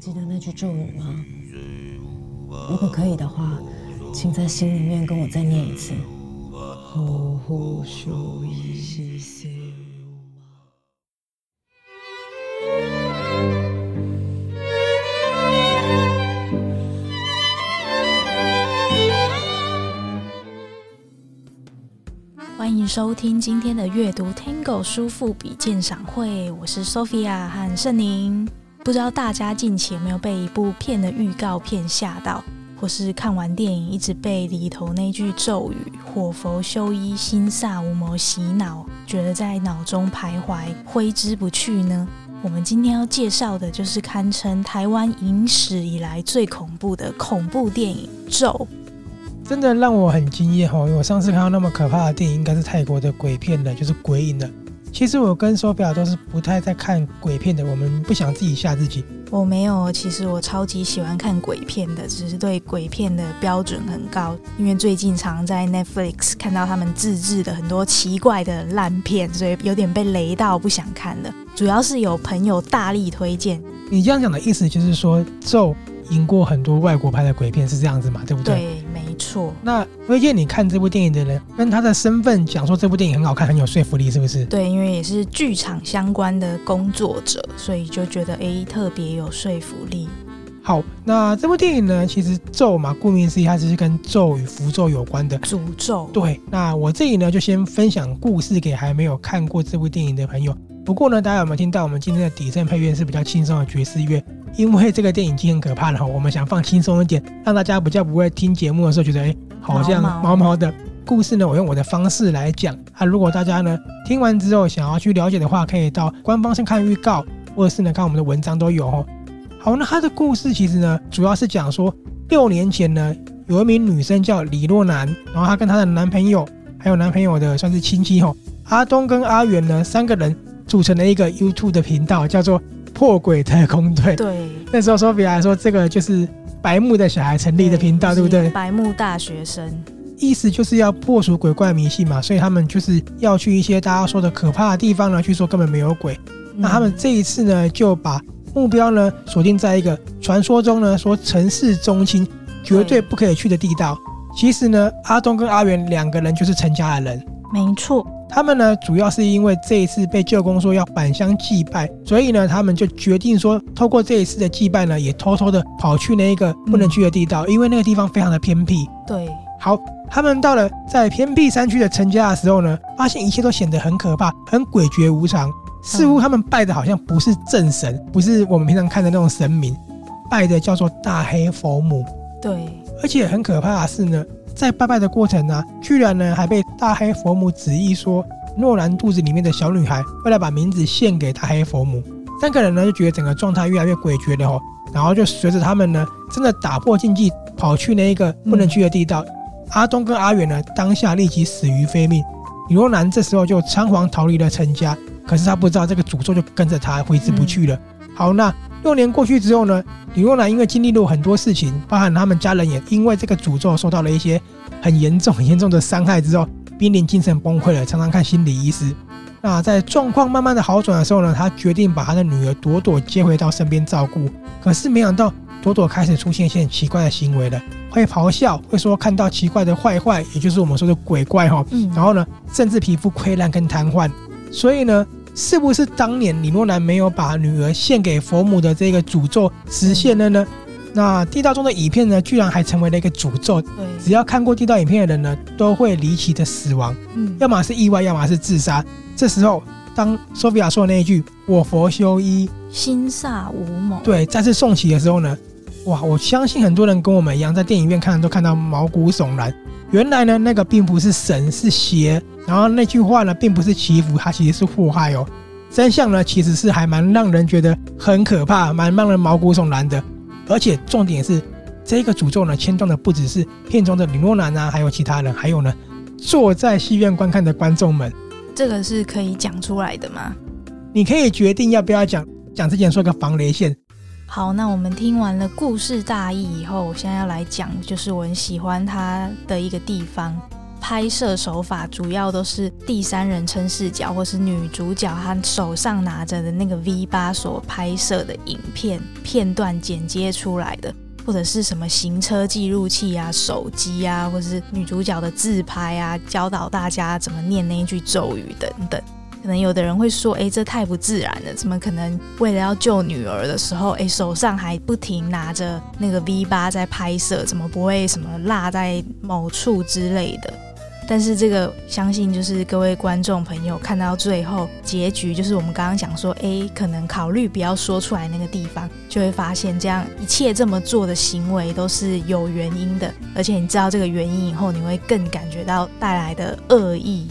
记得那句咒语吗？如果可以的话，请在心里面跟我再念一次。欢迎收听今天的阅读 Tango 书富比鉴赏会，我是 Sophia 和圣宁。不知道大家近期有没有被一部片的预告片吓到，或是看完电影一直被里头那句咒语“火佛修一心萨无谋”洗脑，觉得在脑中徘徊挥之不去呢？我们今天要介绍的就是堪称台湾影史以来最恐怖的恐怖电影《咒》，真的让我很惊艳哈！我上次看到那么可怕的电影，应该是泰国的鬼片的，就是《鬼影》的。其实我跟 Sophia 都是不太在看鬼片的，我们不想自己吓自己。我没有，其实我超级喜欢看鬼片的，只是对鬼片的标准很高。因为最近常在 Netflix 看到他们自制的很多奇怪的烂片，所以有点被雷到，不想看了。主要是有朋友大力推荐。你这样讲的意思就是说，咒赢过很多外国拍的鬼片是这样子嘛？对不对？对。错，那推荐你看这部电影的人，跟他的身份讲说这部电影很好看，很有说服力，是不是？对，因为也是剧场相关的工作者，所以就觉得诶，特别有说服力。好，那这部电影呢，其实咒嘛，顾名思义，它只是跟咒与符咒有关的诅咒。对，那我这里呢，就先分享故事给还没有看过这部电影的朋友。不过呢，大家有没有听到我们今天的底层配乐是比较轻松的爵士乐？因为这个电影已经很可怕了哈，我们想放轻松一点，让大家比较不会听节目的时候觉得哎，好像毛毛的。故事呢，我用我的方式来讲啊。如果大家呢听完之后想要去了解的话，可以到官方先看预告，或者是呢看我们的文章都有哦。好，那他的故事其实呢，主要是讲说六年前呢，有一名女生叫李若男，然后她跟她的男朋友还有男朋友的算是亲戚吼，阿东跟阿元呢三个人组成了一个 YouTube 的频道，叫做。破鬼特工队。对，那时候说比来说，这个就是白目的小孩成立的频道，对不对？白目大学生，意思就是要破除鬼怪迷信嘛，所以他们就是要去一些大家说的可怕的地方呢，去说根本没有鬼。那他们这一次呢，就把目标呢锁定在一个传说中呢说城市中心绝对不可以去的地道。其实呢，阿东跟阿元两个人就是陈家的人，没错。他们呢，主要是因为这一次被舅公说要返乡祭拜，所以呢，他们就决定说，透过这一次的祭拜呢，也偷偷的跑去那一个不能去的地道，嗯、因为那个地方非常的偏僻。对，好，他们到了在偏僻山区的陈家的时候呢，发现一切都显得很可怕，很诡谲无常，似乎他们拜的好像不是正神，不是我们平常看的那种神明，拜的叫做大黑佛母。对，而且很可怕的是呢。在拜拜的过程呢、居然呢还被大黑佛母旨意说，诺兰肚子里面的小女孩为了把名字献给大黑佛母，三个人呢就觉得整个状态越来越诡谲了哦，然后就随着他们呢真的打破禁忌，跑去那一个不能去的地道。阿东跟阿远呢当下立即死于非命，李若男这时候就仓皇逃离了陈家，可是他不知道这个诅咒就跟着他挥之不去了。好，那。六年过去之后呢，李若男因为经历了很多事情，包含他们家人也因为这个诅咒受到了一些很严重、很严重的伤害之后，濒临精神崩溃了，常常看心理医师。那在状况慢慢的好转的时候呢，他决定把他的女儿朵朵接回到身边照顾。可是没想到朵朵开始出现一些奇怪的行为了，会咆哮，会说看到奇怪的坏坏，也就是我们说的鬼怪哈。嗯。然后呢，甚至皮肤溃烂跟瘫痪。所以呢。是不是当年李若男没有把女儿献给佛母的这个诅咒实现了呢？那地道中的影片呢，居然还成为了一个诅咒。对，只要看过地道影片的人呢，都会离奇的死亡。嗯，要么是意外，要么是自杀。这时候，当 Sophia 说的那一句“我佛修一，心煞无谋”，对，再次送起的时候呢，哇！我相信很多人跟我们一样，在电影院看都看到毛骨悚然。原来呢，那个并不是神，是邪。然后那句话呢，并不是祈福，它其实是祸害哦。真相呢，其实是还蛮让人觉得很可怕，蛮让人毛骨悚然的。而且重点是，这个诅咒呢，牵动的不只是片中的李诺南啊，还有其他人，还有呢，坐在戏院观看的观众们。这个是可以讲出来的吗？你可以决定要不要讲。讲之前说个防雷线。好，那我们听完了故事大意以后，我现在要来讲，就是我很喜欢它的一个地方。拍摄手法主要都是第三人称视角，或是女主角她手上拿着的那个 V8 所拍摄的影片片段剪接出来的，或者是什么行车记录器啊、手机啊，或是女主角的自拍啊，教导大家怎么念那一句咒语等等。可能有的人会说：“哎，这太不自然了，怎么可能为了要救女儿的时候，哎，手上还不停拿着那个 V8 在拍摄，怎么不会什么落在某处之类的？”但是这个相信就是各位观众朋友看到最后结局，就是我们刚刚讲说，哎，可能考虑不要说出来那个地方，就会发现这样一切这么做的行为都是有原因的，而且你知道这个原因以后，你会更感觉到带来的恶意。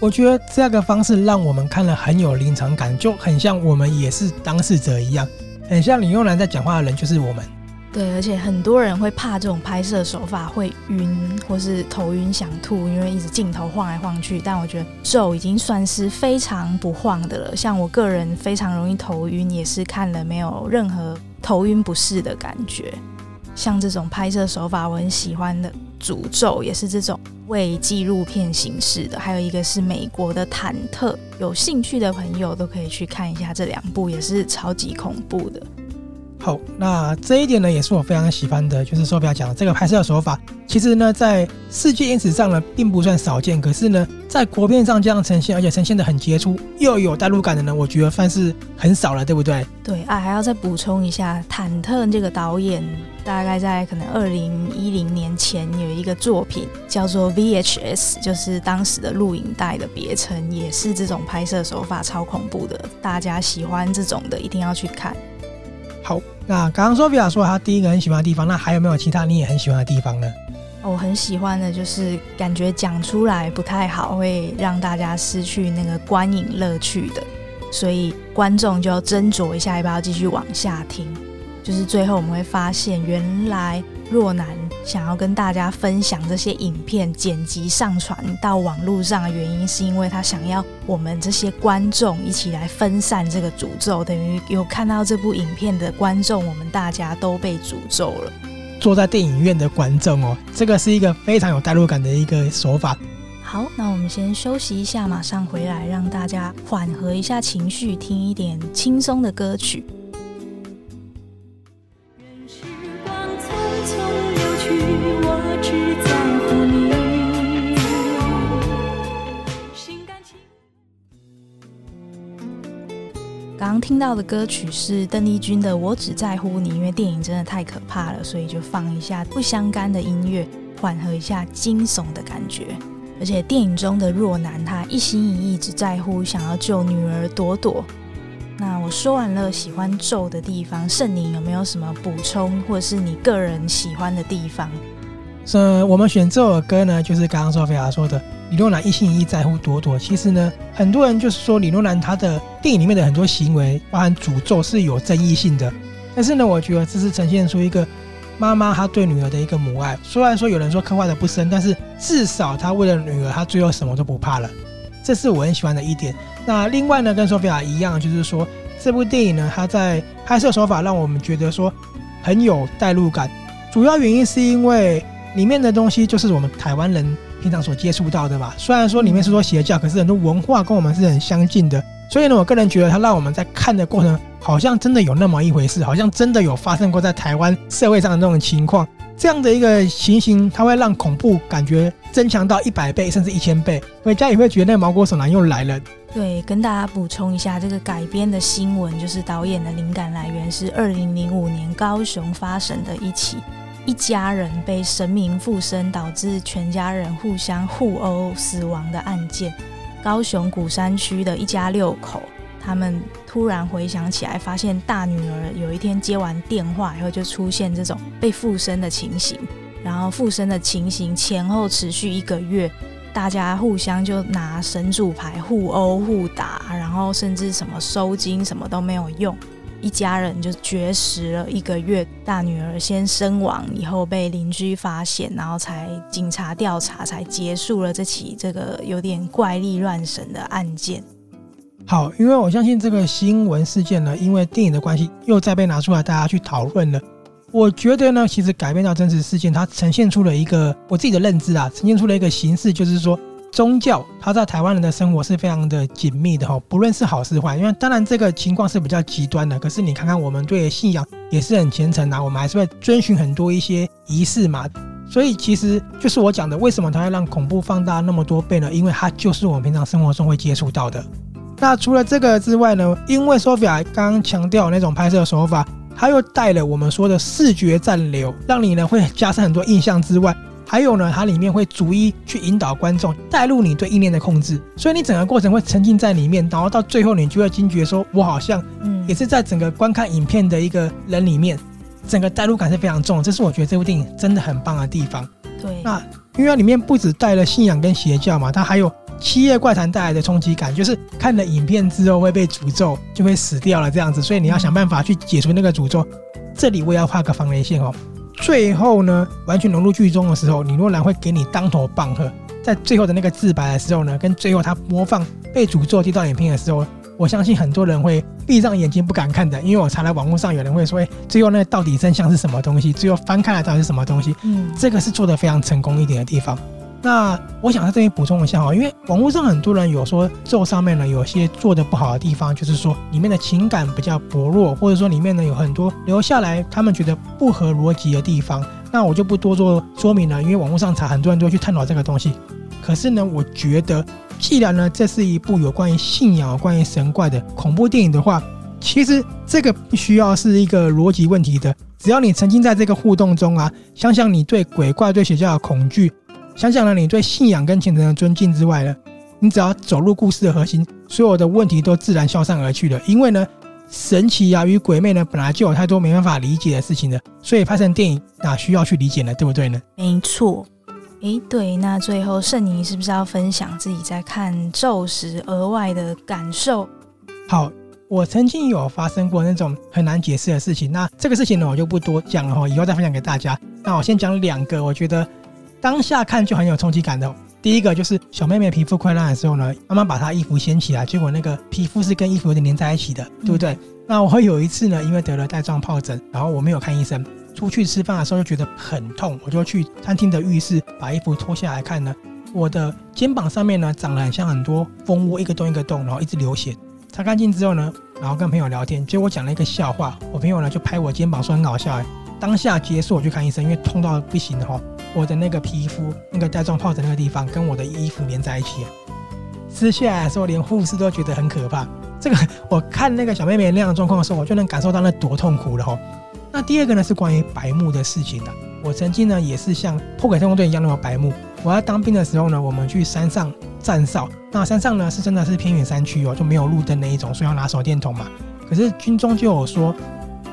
我觉得这个方式让我们看了很有临场感，就很像我们也是当事者一样，很像李幼男在讲话的人就是我们。对，而且很多人会怕这种拍摄手法会晕，或是头晕想吐，因为一直镜头晃来晃去。但我觉得咒已经算是非常不晃的了。像我个人非常容易头晕，也是看了没有任何头晕不适的感觉。像这种拍摄手法，我很喜欢的。诅咒也是这种为纪录片形式的，还有一个是美国的忐忑，有兴趣的朋友都可以去看一下这两部，也是超级恐怖的。好，那这一点呢，也是我非常喜欢的，就是说不要讲这个拍摄手法，其实呢，在世界影史上呢，并不算少见，可是呢，在国片上这样呈现，而且呈现的很杰出，又有代入感的呢，我觉得算是很少了，对不对？对啊，还要再补充一下，忐忑这个导演大概在可能二零一零年前有一个作品叫做 VHS，就是当时的录影带的别称，也是这种拍摄手法超恐怖的，大家喜欢这种的一定要去看。好，那刚刚 Sophia 说他第一个很喜欢的地方，那还有没有其他你也很喜欢的地方呢？我很喜欢的就是感觉讲出来不太好，会让大家失去那个观影乐趣的，所以观众就要斟酌一下要不要继续往下听。就是最后我们会发现，原来若男想要跟大家分享这些影片剪辑上传到网络上的原因，是因为他想要我们这些观众一起来分散这个诅咒，等于有看到这部影片的观众，我们大家都被诅咒了。坐在电影院的观众哦，这个是一个非常有代入感的一个手法。好，那我们先休息一下，马上回来，让大家缓和一下情绪，听一点轻松的歌曲。听到的歌曲是邓丽君的《我只在乎你》，因为电影真的太可怕了，所以就放一下不相干的音乐，缓和一下惊悚的感觉。而且电影中的若男，他一心一意只在乎想要救女儿朵朵。那我说完了喜欢咒的地方，盛宁有没有什么补充，或者是你个人喜欢的地方？呃，我们选这首歌呢，就是刚刚说菲亚说的。李若兰一心一意在乎朵朵，其实呢，很多人就是说李若男他的电影里面的很多行为，包含诅咒是有争议性的。但是呢，我觉得这是呈现出一个妈妈她对女儿的一个母爱。虽然说有人说刻画的不深，但是至少她为了女儿，她最后什么都不怕了。这是我很喜欢的一点。那另外呢，跟索菲亚一样，就是说这部电影呢，它在拍摄手法让我们觉得说很有代入感。主要原因是因为里面的东西就是我们台湾人。平常所接触到的吧，虽然说里面是说邪教，可是很多文化跟我们是很相近的，所以呢，我个人觉得它让我们在看的过程，好像真的有那么一回事，好像真的有发生过在台湾社会上的那种情况，这样的一个情形，它会让恐怖感觉增强到一百倍甚至一千倍，回家也会觉得那个毛骨悚然又来了。对，跟大家补充一下，这个改编的新闻就是导演的灵感来源是二零零五年高雄发生的一起。一家人被神明附身，导致全家人互相互殴死亡的案件。高雄古山区的一家六口，他们突然回想起来，发现大女儿有一天接完电话以后，就出现这种被附身的情形。然后附身的情形前后持续一个月，大家互相就拿神主牌互殴互打，然后甚至什么收金什么都没有用。一家人就绝食了一个月，大女儿先身亡，以后被邻居发现，然后才警察调查，才结束了这起这个有点怪力乱神的案件。好，因为我相信这个新闻事件呢，因为电影的关系，又再被拿出来大家去讨论了。我觉得呢，其实改编到真实事件，它呈现出了一个我自己的认知啊，呈现出了一个形式，就是说宗教它在台湾人的生活是非常的紧密的哈，不论是好是坏。因为当然这个情况是比较极端的，可是你看看我们对信仰也是很虔诚啊，我们还是会遵循很多一些仪式嘛。所以其实就是我讲的，为什么它要让恐怖放大那么多倍呢？因为它就是我们平常生活中会接触到的。那除了这个之外呢？因为 Sophia 刚刚强调那种拍摄手法，它又带了我们说的视觉暂留，让你呢会加深很多印象之外，还有呢，它里面会逐一去引导观众带入你对意念的控制，所以你整个过程会沉浸在里面，然后到最后你就会惊觉说，我好像也是在整个观看影片的一个人里面。整个代入感是非常重的，这是我觉得这部电影真的很棒的地方。对，那因为它里面不止带了信仰跟邪教嘛，它还有七夜怪谈带来的冲击感，就是看了影片之后会被诅咒，就会死掉了这样子，所以你要想办法去解除那个诅咒。这里我也要画个防雷线哦。最后呢，完全融入剧中的时候，李若兰会给你当头棒喝，在最后的那个自白的时候呢，跟最后他播放被诅咒这段影片的时候。我相信很多人会闭上眼睛不敢看的，因为我查了网络上有人会说，哎，最后那到底真相是什么东西？最后翻开来到底是什么东西？嗯，这个是做的非常成功一点的地方。那我想在这里补充一下哈，因为网络上很多人有说咒上面呢有些做的不好的地方，就是说里面的情感比较薄弱，或者说里面呢有很多留下来他们觉得不合逻辑的地方。那我就不多做说明了，因为网络上查很多人都去探讨这个东西。可是呢，我觉得。既然呢，这是一部有关于信仰、关于神怪的恐怖电影的话，其实这个不需要是一个逻辑问题的。只要你沉浸在这个互动中啊，想想你对鬼怪、对邪教的恐惧，想想了你对信仰跟虔诚的尊敬之外呢，你只要走入故事的核心，所有的问题都自然消散而去了。因为呢，神奇啊与鬼魅呢，本来就有太多没办法理解的事情了，所以拍成电影哪需要去理解呢？对不对呢？没错。诶，对，那最后圣尼是不是要分享自己在看咒时额外的感受？好，我曾经有发生过那种很难解释的事情，那这个事情呢，我就不多讲了哈，以后再分享给大家。那我先讲两个，我觉得当下看就很有冲击感的。第一个就是小妹妹皮肤溃烂的时候呢，妈妈把她衣服掀起来，结果那个皮肤是跟衣服有点粘在一起的，对不对？嗯、那我会有一次呢，因为得了带状疱疹，然后我没有看医生。出去吃饭的时候就觉得很痛，我就去餐厅的浴室把衣服脱下来看呢，我的肩膀上面呢长了很像很多蜂窝，一个洞一个洞，然后一直流血。擦干净之后呢，然后跟朋友聊天，结果我讲了一个笑话，我朋友呢就拍我肩膀说很搞笑哎。当下结束我去看医生，因为痛到不行的哈，我的那个皮肤那个带状疱疹那个地方跟我的衣服粘在一起，撕下来的时候连护士都觉得很可怕。这个我看那个小妹妹那样的状况的时候，我就能感受到那多痛苦了哈。那第二个呢是关于白目的事情的。我曾经呢也是像破鬼特工队一样那么白目。我在当兵的时候呢，我们去山上站哨。那山上呢是真的是偏远山区哦，就没有路灯那一种，所以要拿手电筒嘛。可是军中就有说，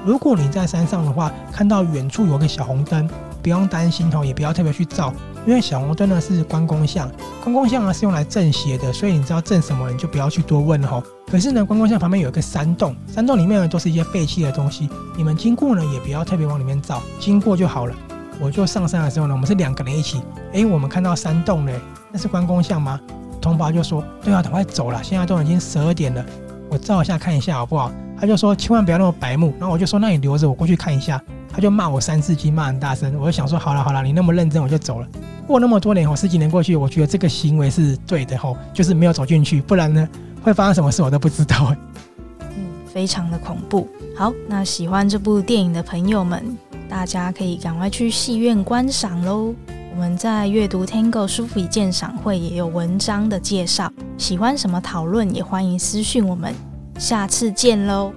如果你在山上的话，看到远处有个小红灯，不用担心哦，也不要特别去照，因为小红灯呢是关公像，关公像呢是用来镇邪的，所以你知道镇什么，你就不要去多问了哈。可是呢，关公像旁边有一个山洞，山洞里面呢都是一些废弃的东西。你们经过呢，也不要特别往里面照，经过就好了。我就上山的时候呢，我们是两个人一起。哎，我们看到山洞嘞，那是关公像吗？同胞就说：“对啊，赶快走了，现在都已经十二点了，我照一下看一下好不好？”他就说：“千万不要那么白目。”然后我就说：“那你留着，我过去看一下。”他就骂我三字经，骂很大声。我就想说：“好了好了，你那么认真，我就走了。”过那么多年，我十几年过去，我觉得这个行为是对的吼，就是没有走进去，不然呢？会发生什么事我都不知道。嗯，非常的恐怖。好，那喜欢这部电影的朋友们，大家可以赶快去戏院观赏喽。我们在阅读 Tango 书富比鉴赏会也有文章的介绍，喜欢什么讨论也欢迎私讯我们。下次见喽。